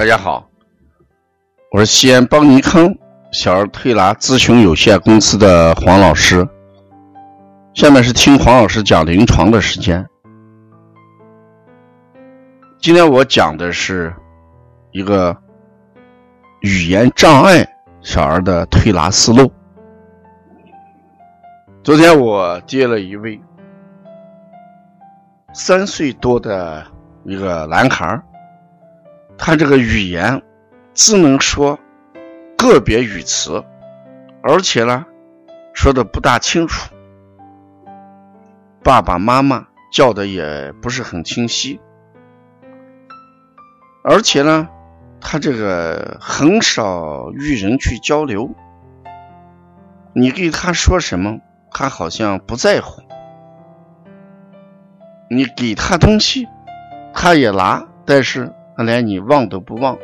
大家好，我是西安邦尼康小儿推拿咨询有限公司的黄老师。下面是听黄老师讲临床的时间。今天我讲的是一个语言障碍小儿的推拿思路。昨天我接了一位三岁多的一个男孩儿他这个语言只能说个别语词，而且呢说的不大清楚，爸爸妈妈叫的也不是很清晰，而且呢他这个很少与人去交流，你给他说什么，他好像不在乎，你给他东西，他也拿，但是。他连你忘都不忘，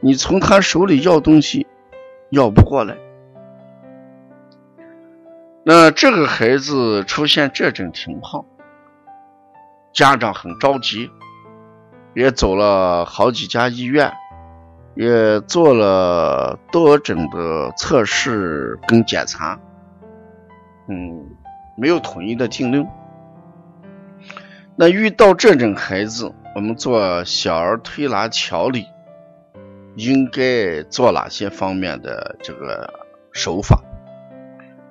你从他手里要东西，要不过来。那这个孩子出现这种情况，家长很着急，也走了好几家医院，也做了多种的测试跟检查，嗯，没有统一的定论。那遇到这种孩子，我们做小儿推拿调理，应该做哪些方面的这个手法？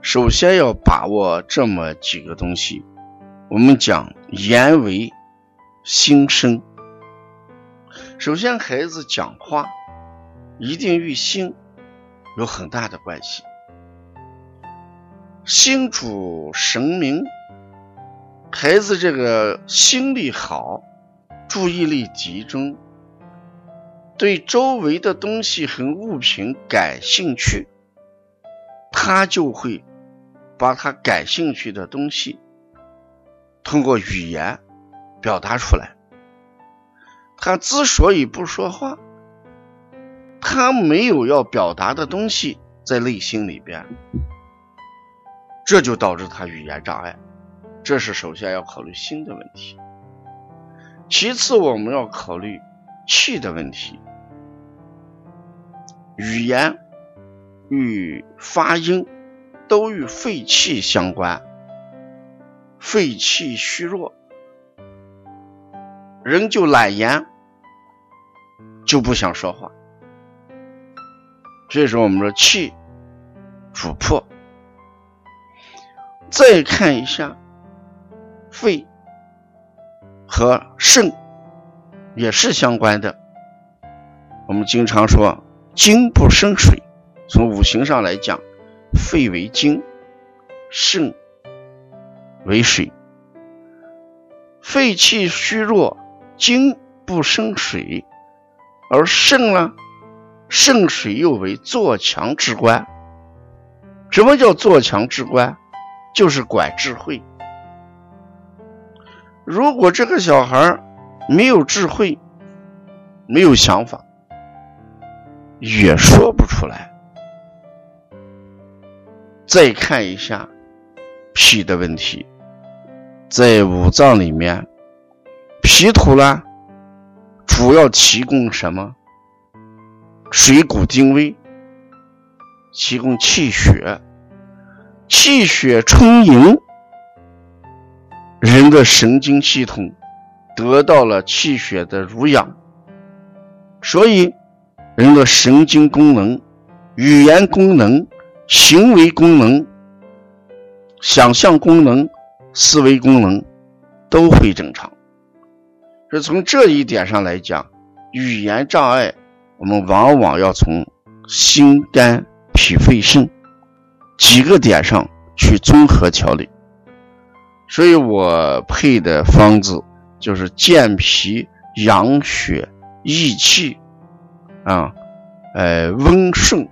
首先要把握这么几个东西。我们讲言为心声。首先，孩子讲话一定与心有很大的关系。心主神明，孩子这个心力好。注意力集中，对周围的东西和物品感兴趣，他就会把他感兴趣的东西通过语言表达出来。他之所以不说话，他没有要表达的东西在内心里边，这就导致他语言障碍。这是首先要考虑心的问题。其次，我们要考虑气的问题。语言与发音都与肺气相关，肺气虚弱，人就懒言，就不想说话。所以说，我们说气主魄。再看一下肺。和肾也是相关的。我们经常说“精不生水”，从五行上来讲，肺为精，肾为水。肺气虚弱，精不生水，而肾呢，肾水又为做强之官。什么叫做强之官？就是管智慧。如果这个小孩没有智慧，没有想法，也说不出来。再看一下脾的问题，在五脏里面，脾土呢，主要提供什么？水谷精微，提供气血，气血充盈。人的神经系统得到了气血的濡养，所以人的神经功能、语言功能、行为功能、想象功能、思维功能都会正常。是从这一点上来讲，语言障碍我们往往要从心、肝、脾、肺、肾几个点上去综合调理。所以我配的方子就是健脾养血益气啊，呃温肾，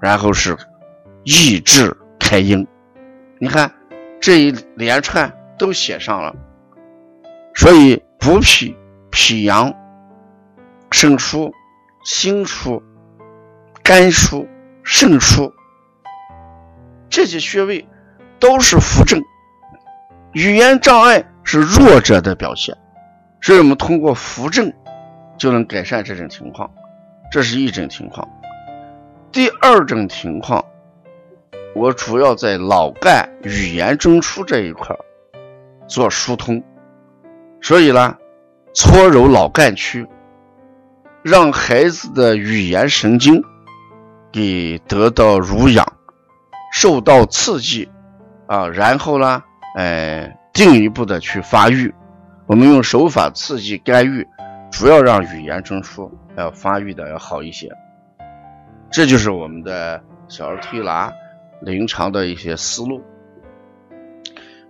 然后是益智开阴。你看这一连串都写上了，所以补脾脾阳，肾疏，心疏，肝疏，肾疏，这些穴位。都是扶正，语言障碍是弱者的表现，所以我们通过扶正就能改善这种情况。这是一种情况。第二种情况，我主要在脑干语言中枢这一块做疏通，所以呢，搓揉脑干区，让孩子的语言神经给得到濡养，受到刺激啊，然后呢，哎，进一步的去发育。我们用手法刺激干预，主要让语言中枢要发育的要好一些。这就是我们的小儿推拿临床的一些思路。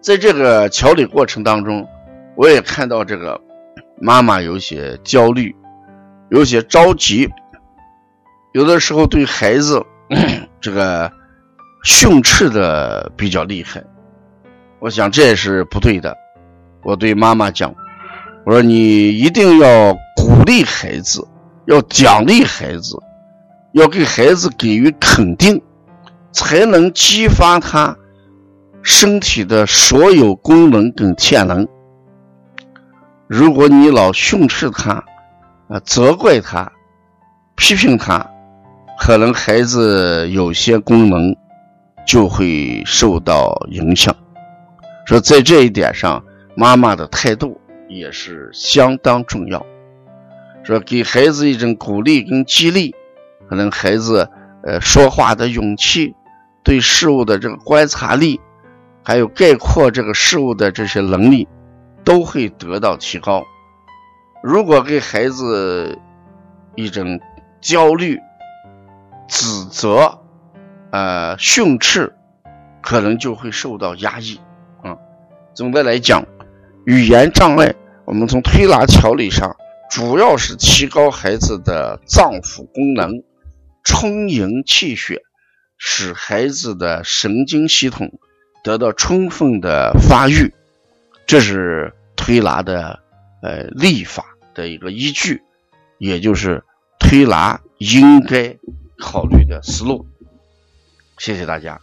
在这个调理过程当中，我也看到这个妈妈有些焦虑，有些着急，有的时候对孩子 这个训斥的比较厉害。我想这也是不对的。我对妈妈讲：“我说你一定要鼓励孩子，要奖励孩子，要给孩子给予肯定，才能激发他身体的所有功能跟潜能。如果你老训斥他，啊，责怪他，批评他，可能孩子有些功能就会受到影响。说在这一点上。”妈妈的态度也是相当重要，说给孩子一种鼓励跟激励，可能孩子呃说话的勇气，对事物的这个观察力，还有概括这个事物的这些能力，都会得到提高。如果给孩子一种焦虑、指责、呃训斥，可能就会受到压抑。啊，总的来讲。语言障碍，我们从推拿调理上，主要是提高孩子的脏腑功能，充盈气血，使孩子的神经系统得到充分的发育，这是推拿的呃立法的一个依据，也就是推拿应该考虑的思路。谢谢大家。